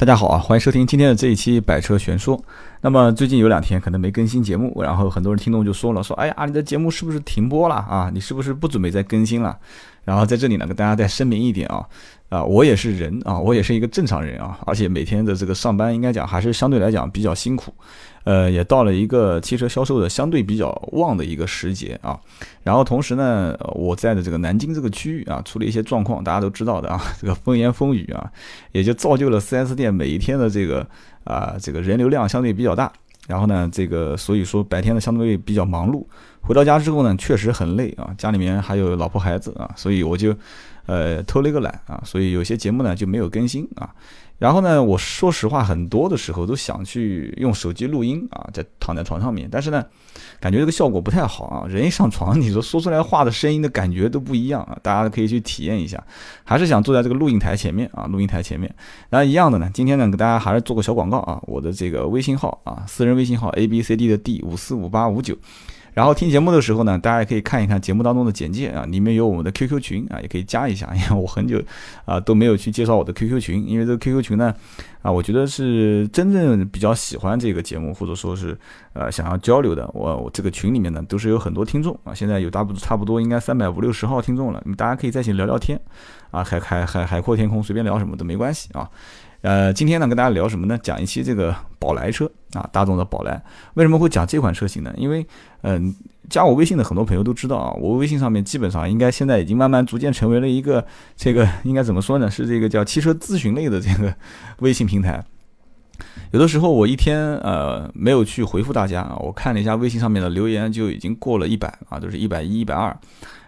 大家好啊，欢迎收听今天的这一期百车全说。那么最近有两天可能没更新节目，然后很多人听众就说了，说哎呀，你的节目是不是停播了啊？你是不是不准备再更新了？然后在这里呢，跟大家再声明一点啊，啊，我也是人啊，我也是一个正常人啊，而且每天的这个上班应该讲还是相对来讲比较辛苦，呃，也到了一个汽车销售的相对比较旺的一个时节啊。然后同时呢，我在的这个南京这个区域啊，出了一些状况，大家都知道的啊，这个风言风语啊，也就造就了 4S 店每一天的这个啊，这个人流量相对比较大。然后呢，这个所以说白天呢相对比较忙碌，回到家之后呢确实很累啊，家里面还有老婆孩子啊，所以我就，呃偷了一个懒啊，所以有些节目呢就没有更新啊。然后呢，我说实话，很多的时候都想去用手机录音啊，在躺在床上面，但是呢，感觉这个效果不太好啊。人一上床，你说说出来话的声音的感觉都不一样啊。大家可以去体验一下，还是想坐在这个录音台前面啊，录音台前面。那一样的呢，今天呢，给大家还是做个小广告啊，我的这个微信号啊，私人微信号 a b c d 的 d 五四五八五九。然后听节目的时候呢，大家也可以看一看节目当中的简介啊，里面有我们的 QQ 群啊，也可以加一下。因为我很久啊都没有去介绍我的 QQ 群，因为这个 QQ 群呢，啊，我觉得是真正比较喜欢这个节目，或者说是呃想要交流的。我我这个群里面呢，都是有很多听众啊，现在有大不差不多应该三百五六十号听众了，大家可以在一起聊聊天啊，海海海海阔天空，随便聊什么都没关系啊。呃，今天呢跟大家聊什么呢？讲一期这个宝来车啊，大众的宝来。为什么会讲这款车型呢？因为，嗯，加我微信的很多朋友都知道啊，我微信上面基本上应该现在已经慢慢逐渐成为了一个这个应该怎么说呢？是这个叫汽车咨询类的这个 微信平台。有的时候我一天呃没有去回复大家啊，我看了一下微信上面的留言就已经过了一百啊，都是一百一、一百二。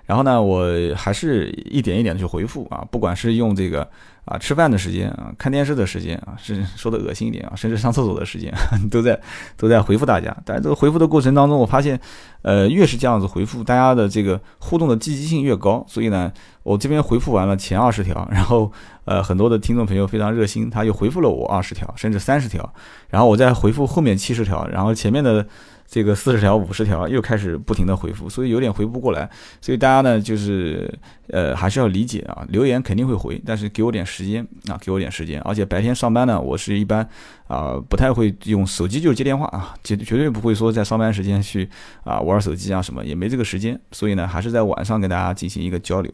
然后呢，我还是一点一点的去回复啊，不管是用这个啊吃饭的时间啊，看电视的时间啊，是说的恶心一点啊，甚至上厕所的时间，都在都在回复大家。但这个回复的过程当中，我发现，呃，越是这样子回复，大家的这个互动的积极性越高。所以呢，我这边回复完了前二十条，然后呃，很多的听众朋友非常热心，他又回复了我二十条，甚至三十条，然后我再回复后面七十条，然后前面的。这个四十条、五十条又开始不停的回复，所以有点回不过来，所以大家呢就是呃还是要理解啊，留言肯定会回，但是给我点时间啊，给我点时间，而且白天上班呢，我是一般啊不太会用手机就接电话啊，绝绝对不会说在上班时间去啊玩手机啊什么，也没这个时间，所以呢还是在晚上跟大家进行一个交流，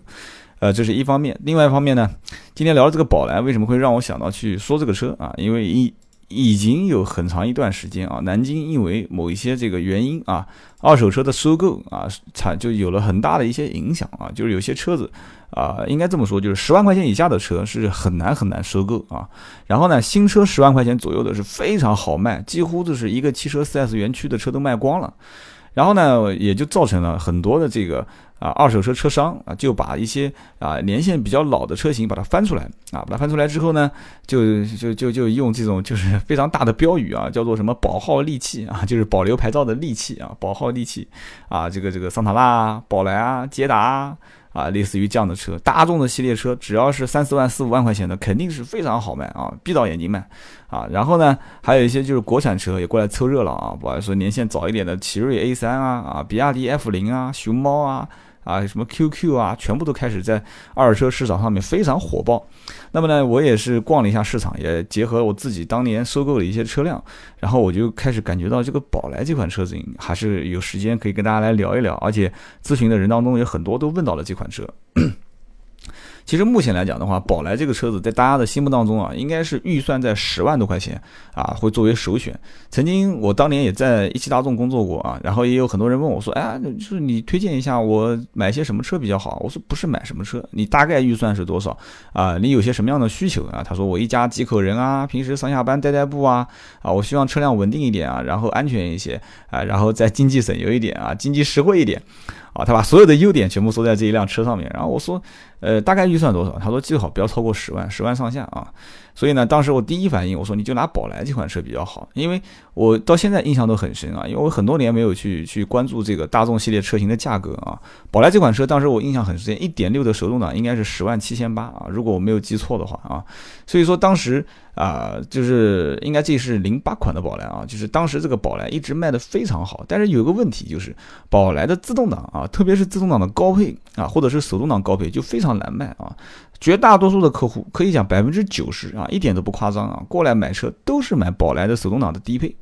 呃这是一方面，另外一方面呢，今天聊这个宝来为什么会让我想到去说这个车啊，因为一。已经有很长一段时间啊，南京因为某一些这个原因啊，二手车的收购啊，产就有了很大的一些影响啊，就是有些车子啊，应该这么说，就是十万块钱以下的车是很难很难收购啊。然后呢，新车十万块钱左右的是非常好卖，几乎就是一个汽车 4S 园区的车都卖光了。然后呢，也就造成了很多的这个。啊，二手车车商啊，就把一些啊年限比较老的车型把它翻出来啊，把它翻出来之后呢，就就就就用这种就是非常大的标语啊，叫做什么保号利器啊，就是保留牌照的利器啊，保号利器啊，这个这个桑塔纳、啊宝来啊、捷达啊。啊，类似于这样的车，大众的系列车，只要是三四万、四五万块钱的，肯定是非常好卖啊，闭到眼睛卖啊。然后呢，还有一些就是国产车也过来凑热闹啊，不好说年限早一点的奇瑞 A 三啊，啊，比亚迪 F 零啊，熊猫啊。啊，什么 QQ 啊，全部都开始在二手车市场上面非常火爆。那么呢，我也是逛了一下市场，也结合我自己当年收购的一些车辆，然后我就开始感觉到这个宝来这款车子还是有时间可以跟大家来聊一聊，而且咨询的人当中有很多都问到了这款车。其实目前来讲的话，宝来这个车子在大家的心目当中啊，应该是预算在十万多块钱啊，会作为首选。曾经我当年也在一汽大众工作过啊，然后也有很多人问我说，哎，就是你推荐一下我买些什么车比较好？我说不是买什么车，你大概预算是多少啊？你有些什么样的需求啊？他说我一家几口人啊，平时上下班代代步啊，啊，我希望车辆稳定一点啊，然后安全一些啊，然后再经济省油一点啊，经济实惠一点。啊，他把所有的优点全部说在这一辆车上面，然后我说，呃，大概预算多少？他说最好不要超过十万，十万上下啊。所以呢，当时我第一反应，我说你就拿宝来这款车比较好，因为我到现在印象都很深啊，因为我很多年没有去去关注这个大众系列车型的价格啊。宝来这款车当时我印象很深，一点六的手动挡应该是十万七千八啊，如果我没有记错的话啊。所以说当时啊，就是应该这是零八款的宝来啊，就是当时这个宝来一直卖的非常好，但是有个问题就是宝来的自动挡啊，特别是自动挡的高配啊，或者是手动挡高配就非常难卖啊。绝大多数的客户可以讲百分之九十啊，一点都不夸张啊，过来买车都是买宝来的手动挡的低配。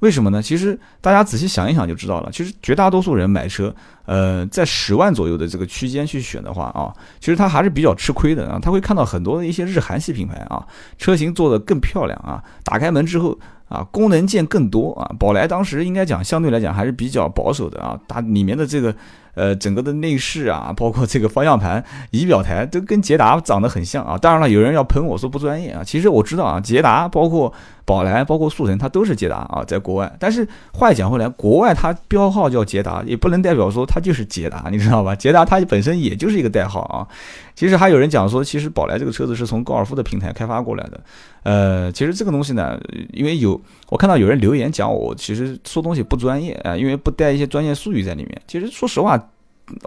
为什么呢？其实大家仔细想一想就知道了。其实绝大多数人买车，呃，在十万左右的这个区间去选的话啊，其实他还是比较吃亏的啊。他会看到很多的一些日韩系品牌啊，车型做的更漂亮啊，打开门之后啊，功能键更多啊。宝来当时应该讲相对来讲还是比较保守的啊，它里面的这个。呃，整个的内饰啊，包括这个方向盘、仪表台，都跟捷达长得很像啊。当然了，有人要喷我说不专业啊。其实我知道啊，捷达包括宝来、包括速腾，它都是捷达啊，在国外。但是话讲回来，国外它标号叫捷达，也不能代表说它就是捷达，你知道吧？捷达它本身也就是一个代号啊。其实还有人讲说，其实宝来这个车子是从高尔夫的平台开发过来的。呃，其实这个东西呢，因为有我看到有人留言讲我，其实说东西不专业啊，因为不带一些专业术语在里面。其实说实话。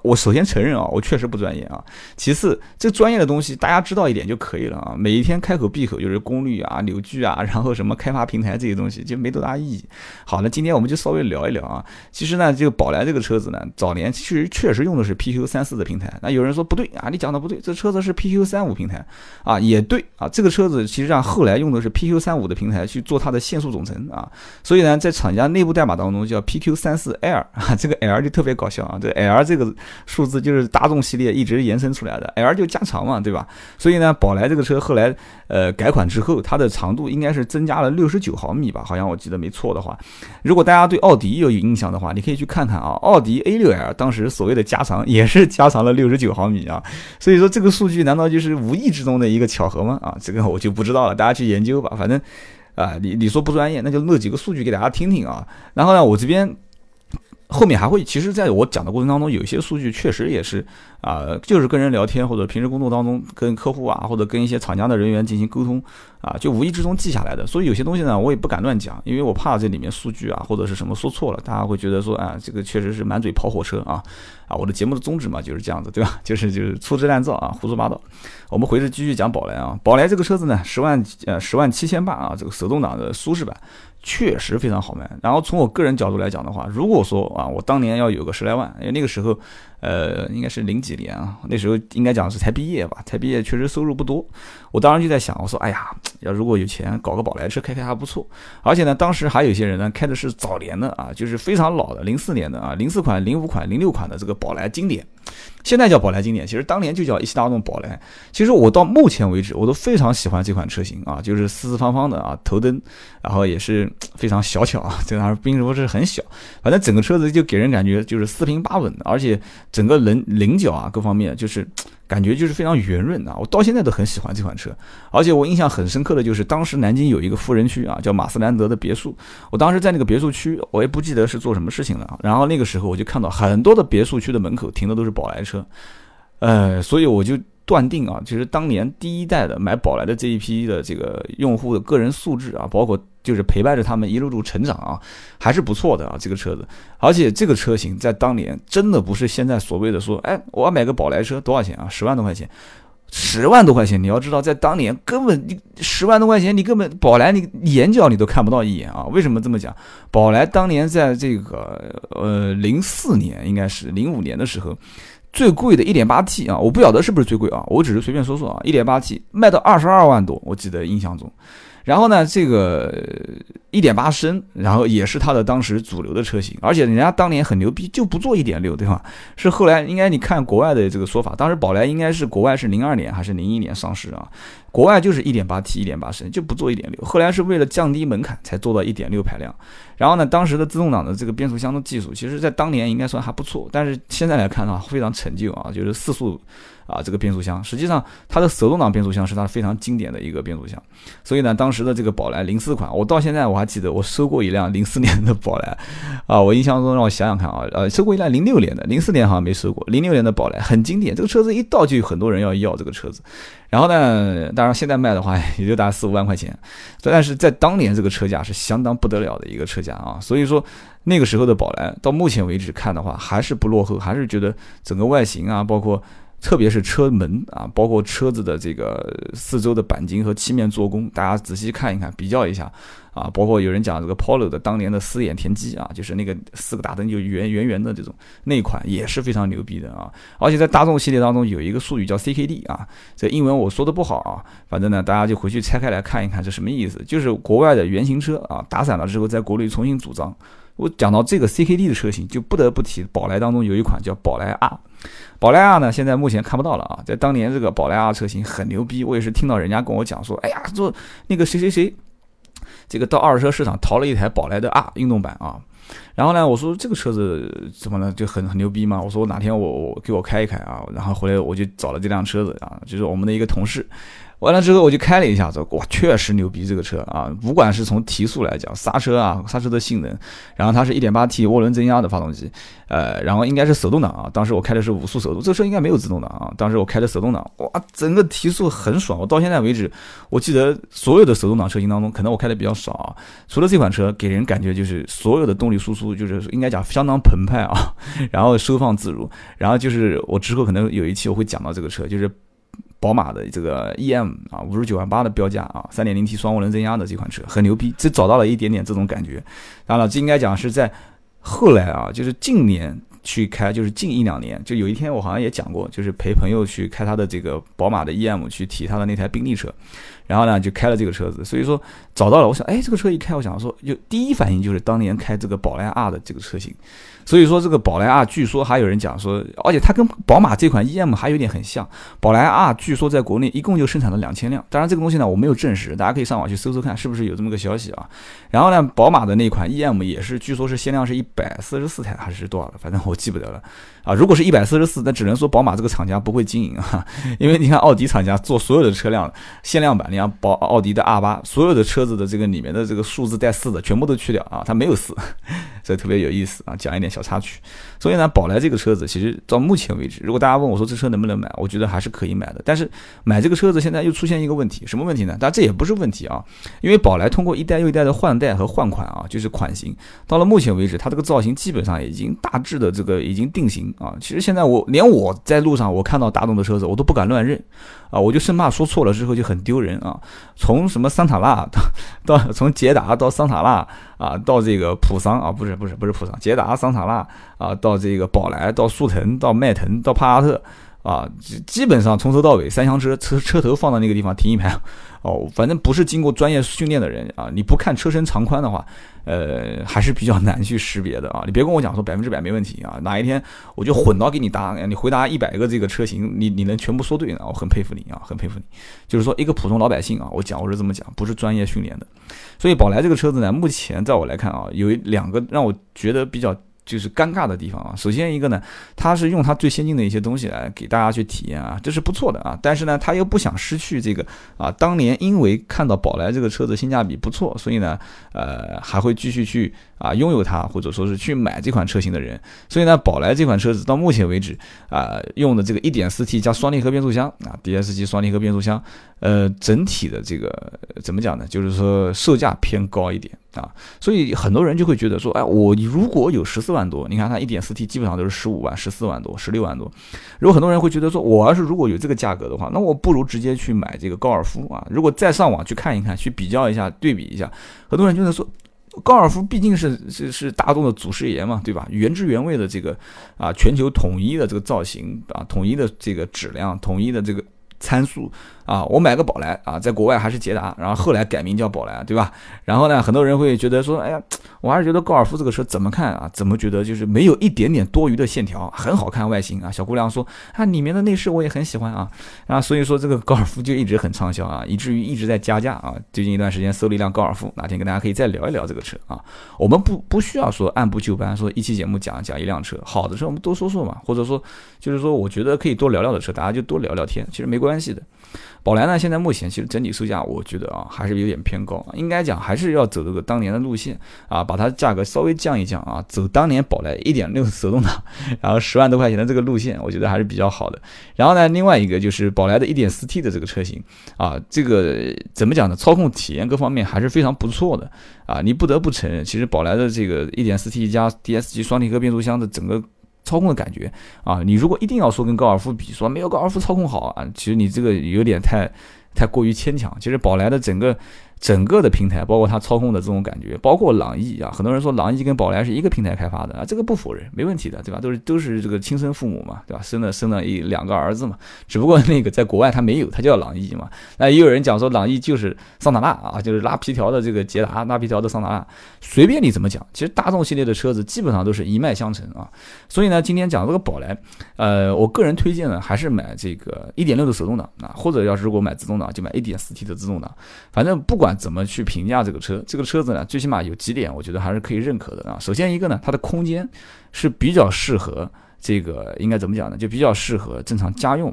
我首先承认啊，我确实不专业啊。其次，这专业的东西大家知道一点就可以了啊。每一天开口闭口就是功率啊、扭矩啊，然后什么开发平台这些东西就没多大意义。好，那今天我们就稍微聊一聊啊。其实呢，这个宝来这个车子呢，早年其实确实用的是 PQ 三四的平台。那有人说不对啊，你讲的不对，这车子是 PQ 三五平台啊，也对啊。这个车子其实上后来用的是 PQ 三五的平台去做它的限速总成啊，所以呢，在厂家内部代码当中叫 PQ 三四 L 啊，这个 L 就特别搞笑啊，这 L 这个。数字就是大众系列一直延伸出来的，L 就加长嘛，对吧？所以呢，宝来这个车后来呃改款之后，它的长度应该是增加了六十九毫米吧？好像我记得没错的话。如果大家对奥迪有印象的话，你可以去看看啊，奥迪 A6L 当时所谓的加长也是加长了六十九毫米啊。所以说这个数据难道就是无意之中的一个巧合吗？啊，这个我就不知道了，大家去研究吧。反正啊，你你说不专业，那就录几个数据给大家听听啊。然后呢，我这边。后面还会，其实在我讲的过程当中，有一些数据确实也是啊，就是跟人聊天或者平时工作当中跟客户啊，或者跟一些厂家的人员进行沟通啊，就无意之中记下来的。所以有些东西呢，我也不敢乱讲，因为我怕这里面数据啊或者是什么说错了，大家会觉得说啊，这个确实是满嘴跑火车啊啊！我的节目的宗旨嘛就是这样子，对吧？就是就是粗制滥造啊，胡说八道。我们回去继续讲宝来啊，宝来这个车子呢，十万呃十万七千八啊，这个手动挡的舒适版。确实非常好卖。然后从我个人角度来讲的话，如果说啊，我当年要有个十来万，因为那个时候，呃，应该是零几年啊，那时候应该讲是才毕业吧，才毕业确实收入不多。我当时就在想，我说，哎呀，要如果有钱，搞个宝来车开开还不错。而且呢，当时还有些人呢，开的是早年的啊，就是非常老的零四年的啊，零四款、零五款、零六款的这个宝来经典。现在叫宝来经典，其实当年就叫一汽大众宝来。其实我到目前为止，我都非常喜欢这款车型啊，就是四四方方的啊，头灯，然后也是非常小巧啊，这当并不是很小，反正整个车子就给人感觉就是四平八稳的，而且整个棱棱角啊各方面就是。感觉就是非常圆润啊！我到现在都很喜欢这款车，而且我印象很深刻的就是当时南京有一个富人区啊，叫马斯兰德的别墅。我当时在那个别墅区，我也不记得是做什么事情了。然后那个时候我就看到很多的别墅区的门口停的都是宝来车，呃，所以我就。断定啊，其实当年第一代的买宝来的这一批的这个用户的个人素质啊，包括就是陪伴着他们一路路成长啊，还是不错的啊。这个车子，而且这个车型在当年真的不是现在所谓的说，哎，我要买个宝来车多少钱啊？十万多块钱，十万多块钱，你要知道，在当年根本你十万多块钱，你根本宝来你眼角你都看不到一眼啊。为什么这么讲？宝来当年在这个呃零四年应该是零五年的时候。最贵的 1.8T 啊，我不晓得是不是最贵啊，我只是随便说说啊，1.8T 卖到二十二万多，我记得印象中。然后呢，这个一点八升，然后也是它的当时主流的车型，而且人家当年很牛逼，就不做一点六对吧？是后来应该你看国外的这个说法，当时宝来应该是国外是零二年还是零一年上市啊？国外就是一点八 T 一点八升就不做一点六，后来是为了降低门槛才做到一点六排量。然后呢，当时的自动挡的这个变速箱的技术，其实在当年应该算还不错，但是现在来看的话非常陈旧啊，就是四速啊这个变速箱，实际上它的手动挡变速箱是它非常经典的一个变速箱。所以呢，当时的这个宝来零四款，我到现在我还记得我收过一辆零四年的宝来啊，我印象中让我想想看啊，呃，收过一辆零六年的，零四年好像没收过，零六年的宝来很经典，这个车子一到就有很多人要要这个车子。然后呢，当然现在卖的话也就大概四五万块钱，但是在当年这个车价是相当不得了的一个车价啊，所以说那个时候的宝来到目前为止看的话还是不落后，还是觉得整个外形啊，包括特别是车门啊，包括车子的这个四周的钣金和漆面做工，大家仔细看一看，比较一下啊。包括有人讲这个 Polo 的当年的四眼田鸡啊，就是那个四个大灯就圆圆圆的这种那款也是非常牛逼的啊。而且在大众系列当中有一个术语叫 CKD 啊，这英文我说的不好啊，反正呢大家就回去拆开来看一看，这什么意思？就是国外的原型车啊，打散了之后在国内重新组装。我讲到这个 CKD 的车型，就不得不提宝来当中有一款叫宝来 R。宝来 R 呢，现在目前看不到了啊。在当年这个宝来 R 车型很牛逼，我也是听到人家跟我讲说，哎呀，说那个谁谁谁，这个到二手车市场淘了一台宝莱的 R 运动版啊。然后呢，我说这个车子怎么呢，就很很牛逼嘛。我说哪天我我给我开一开啊。然后回来我就找了这辆车子啊，就是我们的一个同事。完了之后我就开了一下子，哇，确实牛逼这个车啊！不管是从提速来讲，刹车啊，刹车的性能，然后它是一点八 T 涡轮增压的发动机，呃，然后应该是手动挡啊。当时我开的是五速手动，这车应该没有自动挡啊。当时我开的手动挡，哇，整个提速很爽。我到现在为止，我记得所有的手动挡车型当中，可能我开的比较少啊，除了这款车给人感觉就是所有的动力输出就是应该讲相当澎湃啊，然后收放自如，然后就是我之后可能有一期我会讲到这个车，就是。宝马的这个 EM 啊，五十九万八的标价啊，三点零 T 双涡轮增压的这款车很牛逼，只找到了一点点这种感觉。当然了，这应该讲是在后来啊，就是近年去开，就是近一两年，就有一天我好像也讲过，就是陪朋友去开他的这个宝马的 EM 去提他的那台宾利车，然后呢就开了这个车子，所以说找到了，我想，哎，这个车一开，我想说，就第一反应就是当年开这个宝来 R 的这个车型。所以说这个宝来 R，据说还有人讲说，而且它跟宝马这款 EM 还有点很像。宝来 R 据说在国内一共就生产了两千辆，当然这个东西呢我没有证实，大家可以上网去搜搜看是不是有这么个消息啊。然后呢，宝马的那款 EM 也是，据说是限量是一百四十四台还是多少了，反正我记不得了啊。如果是一百四十四，那只能说宝马这个厂家不会经营啊，因为你看奥迪厂家做所有的车辆限量版，你像宝奥迪的 R 八，所有的车子的这个里面的这个数字带四的全部都去掉啊，它没有四，所以特别有意思啊，讲一点。小插曲，所以呢，宝来这个车子其实到目前为止，如果大家问我说这车能不能买，我觉得还是可以买的。但是买这个车子现在又出现一个问题，什么问题呢？当然这也不是问题啊，因为宝来通过一代又一代的换代和换款啊，就是款型到了目前为止，它这个造型基本上已经大致的这个已经定型啊。其实现在我连我在路上我看到大众的车子，我都不敢乱认啊，我就生怕说错了之后就很丢人啊。从什么桑塔纳到到从捷达到桑塔纳。啊，到这个普桑啊，不是不是不是普桑，捷达、桑塔纳啊，到这个宝来，到速腾，到迈腾，到帕萨特啊，基本上从头到尾三厢车车车头放到那个地方停一排，哦，反正不是经过专业训练的人啊，你不看车身长宽的话，呃，还是比较难去识别的啊。你别跟我讲说百分之百没问题啊，哪一天我就混到给你答，你回答一百个这个车型，你你能全部说对呢？我很佩服你啊，很佩服你。就是说一个普通老百姓啊，我讲我是这么讲，不是专业训练的。所以宝来这个车子呢，目前在我来看啊，有两个让我觉得比较。就是尴尬的地方啊。首先一个呢，他是用他最先进的一些东西来给大家去体验啊，这是不错的啊。但是呢，他又不想失去这个啊，当年因为看到宝来这个车子性价比不错，所以呢，呃，还会继续去啊拥有它，或者说是去买这款车型的人。所以呢，宝来这款车子到目前为止啊，用的这个 1.4T 加双离合变速箱啊，DSG 双离合变速箱，呃，整体的这个怎么讲呢？就是说售价偏高一点。啊，所以很多人就会觉得说，哎，我如果有十四万多，你看它一点四 T 基本上都是十五万、十四万多、十六万多。如果很多人会觉得说，我要是如果有这个价格的话，那我不如直接去买这个高尔夫啊。如果再上网去看一看，去比较一下、对比一下，很多人就在说，高尔夫毕竟是是是大众的祖师爷嘛，对吧？原汁原味的这个啊，全球统一的这个造型啊，统一的这个质量，统一的这个参数。啊，我买个宝来啊，在国外还是捷达，然后后来改名叫宝来，对吧？然后呢，很多人会觉得说，哎呀，我还是觉得高尔夫这个车怎么看啊？怎么觉得就是没有一点点多余的线条，很好看外形啊。小姑娘说，啊，里面的内饰我也很喜欢啊。然后所以说这个高尔夫就一直很畅销啊，以至于一直在加价啊。最近一段时间搜了一辆高尔夫，哪天跟大家可以再聊一聊这个车啊。我们不不需要说按部就班，说一期节目讲讲一辆车，好的车我们多说说嘛，或者说就是说我觉得可以多聊聊的车，大家就多聊聊天，其实没关系的。宝来呢，现在目前其实整体售价，我觉得啊，还是有点偏高，应该讲还是要走这个当年的路线啊，把它价格稍微降一降啊，走当年宝来一点六手动挡，然后十万多块钱的这个路线，我觉得还是比较好的。然后呢，另外一个就是宝来的一点四 T 的这个车型啊，这个怎么讲呢？操控体验各方面还是非常不错的啊，你不得不承认，其实宝来的这个一点四 T 加 DSG 双离合变速箱的整个。操控的感觉啊。你如果一定要说跟高尔夫比，说没有高尔夫操控好啊，其实你这个有点太太过于牵强。其实宝来的整个。整个的平台，包括它操控的这种感觉，包括朗逸啊，很多人说朗逸跟宝来是一个平台开发的啊，这个不否认，没问题的，对吧？都是都是这个亲生父母嘛，对吧？生了生了一两个儿子嘛，只不过那个在国外他没有，他叫朗逸嘛。那也有人讲说朗逸就是桑塔纳啊，就是拉皮条的这个捷达，拉皮条的桑塔纳，随便你怎么讲，其实大众系列的车子基本上都是一脉相承啊。所以呢，今天讲这个宝来，呃，我个人推荐呢，还是买这个一点六的手动挡啊，或者要是如果买自动挡，就买一点四 T 的自动挡，反正不管。怎么去评价这个车？这个车子呢，最起码有几点，我觉得还是可以认可的啊。首先一个呢，它的空间是比较适合这个，应该怎么讲呢？就比较适合正常家用。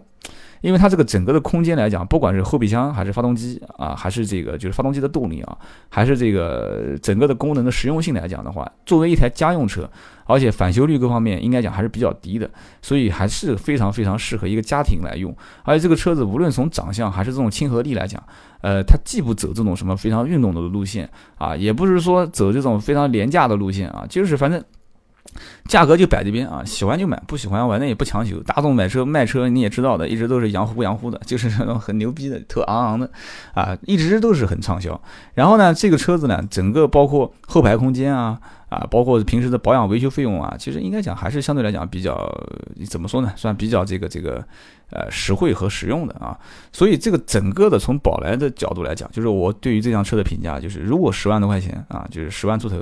因为它这个整个的空间来讲，不管是后备箱还是发动机啊，还是这个就是发动机的动力啊，还是这个整个的功能的实用性来讲的话，作为一台家用车，而且返修率各方面应该讲还是比较低的，所以还是非常非常适合一个家庭来用。而且这个车子无论从长相还是这种亲和力来讲，呃，它既不走这种什么非常运动的路线啊，也不是说走这种非常廉价的路线啊，就是反正。价格就摆这边啊，喜欢就买，不喜欢我那也不强求。大众买车卖车你也知道的，一直都是洋乎洋乎的，就是那种很牛逼的、特昂昂的啊，一直都是很畅销。然后呢，这个车子呢，整个包括后排空间啊。啊，包括平时的保养维修费用啊，其实应该讲还是相对来讲比较怎么说呢，算比较这个这个呃实惠和实用的啊。所以这个整个的从宝来的角度来讲，就是我对于这辆车的评价，就是如果十万多块钱啊，就是十万出头，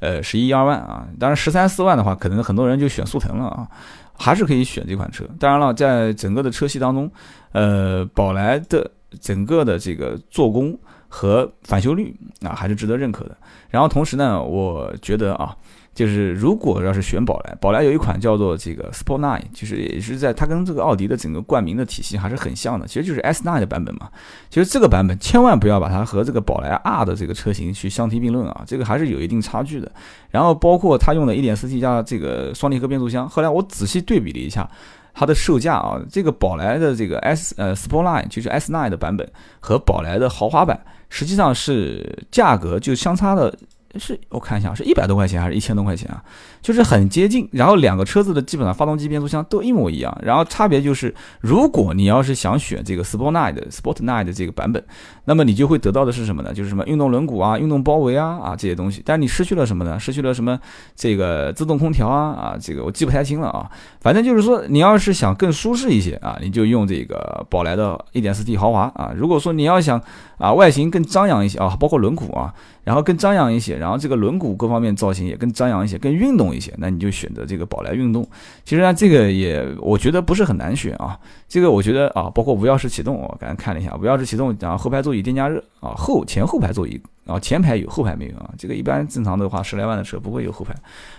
呃十一二万啊，当然十三四万的话，可能很多人就选速腾了啊，还是可以选这款车。当然了，在整个的车系当中，呃，宝来的整个的这个做工。和返修率啊，还是值得认可的。然后同时呢，我觉得啊，就是如果要是选宝来，宝来有一款叫做这个 Sport Nine，就是也是在它跟这个奥迪的整个冠名的体系还是很像的，其实就是 S Nine 的版本嘛。其实这个版本千万不要把它和这个宝来 R 的这个车型去相提并论啊，这个还是有一定差距的。然后包括它用的 1.4T 加这个双离合变速箱，后来我仔细对比了一下。它的售价啊，这个宝来的这个 S 呃 Sportline 就是 S Nine 的版本和宝来的豪华版，实际上是价格就相差的。是我看一下，是一百多块钱还是一千多块钱啊？就是很接近。然后两个车子的基本上发动机、变速箱都一模一样。然后差别就是，如果你要是想选这个 Sport Nine 的 Sport Nine 的这个版本，那么你就会得到的是什么呢？就是什么运动轮毂啊、运动包围啊啊这些东西。但你失去了什么呢？失去了什么？这个自动空调啊啊，这个我记不太清了啊。反正就是说，你要是想更舒适一些啊，你就用这个宝来的 1.4T 豪华啊。如果说你要想啊外形更张扬一些啊，包括轮毂啊。然后更张扬一些，然后这个轮毂各方面造型也更张扬一些，更运动一些，那你就选择这个宝来运动。其实呢，这个也我觉得不是很难选啊。这个我觉得啊，包括无钥匙启动，我刚才看了一下，无钥匙启动，然后后排座椅电加热啊，后前后排座椅。啊，前排有，后排没有啊？这个一般正常的话，十来万的车不会有后排，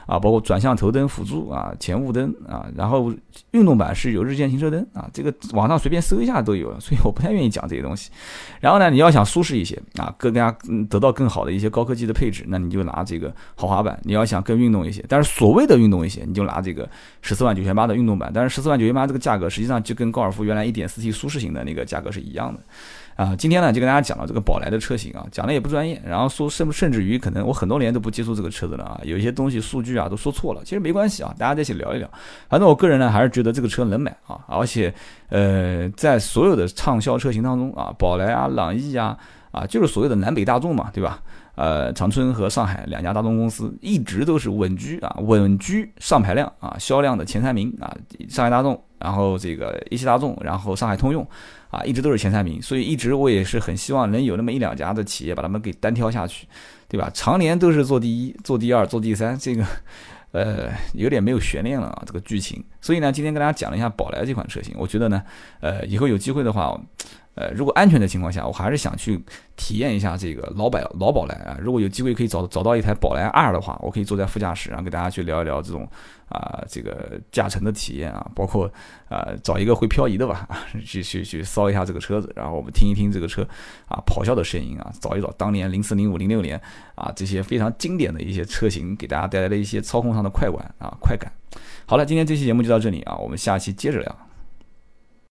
啊，包括转向头灯辅助啊，前雾灯啊，然后运动版是有日间行车灯啊，这个网上随便搜一下都有，所以我不太愿意讲这些东西。然后呢，你要想舒适一些啊，更加得到更好的一些高科技的配置，那你就拿这个豪华版。你要想更运动一些，但是所谓的运动一些，你就拿这个十四万九千八的运动版。但是十四万九千八这个价格，实际上就跟高尔夫原来一点四 T 舒适型的那个价格是一样的。啊，今天呢就跟大家讲了这个宝来的车型啊，讲的也不专业，然后说甚甚至于可能我很多年都不接触这个车子了啊，有一些东西数据啊都说错了，其实没关系啊，大家在一起聊一聊。反正我个人呢还是觉得这个车能买啊，而且呃在所有的畅销车型当中啊，宝来啊、朗逸啊啊就是所谓的南北大众嘛，对吧？呃，长春和上海两家大众公司一直都是稳居啊，稳居上排量啊销量的前三名啊，上海大众，然后这个一汽大众，然后上海通用。啊，一直都是前三名，所以一直我也是很希望能有那么一两家的企业把他们给单挑下去，对吧？常年都是做第一、做第二、做第三，这个，呃，有点没有悬念了啊，这个剧情。所以呢，今天跟大家讲了一下宝来这款车型，我觉得呢，呃，以后有机会的话。呃，如果安全的情况下，我还是想去体验一下这个老百老宝来啊。如果有机会可以找找到一台宝来二的话，我可以坐在副驾驶，然后给大家去聊一聊这种啊这个驾乘的体验啊，包括啊找一个会漂移的吧，去去去骚一下这个车子，然后我们听一听这个车啊咆哮的声音啊，找一找当年零四零五零六年啊这些非常经典的一些车型给大家带来的一些操控上的快感啊快感。好了，今天这期节目就到这里啊，我们下期接着聊。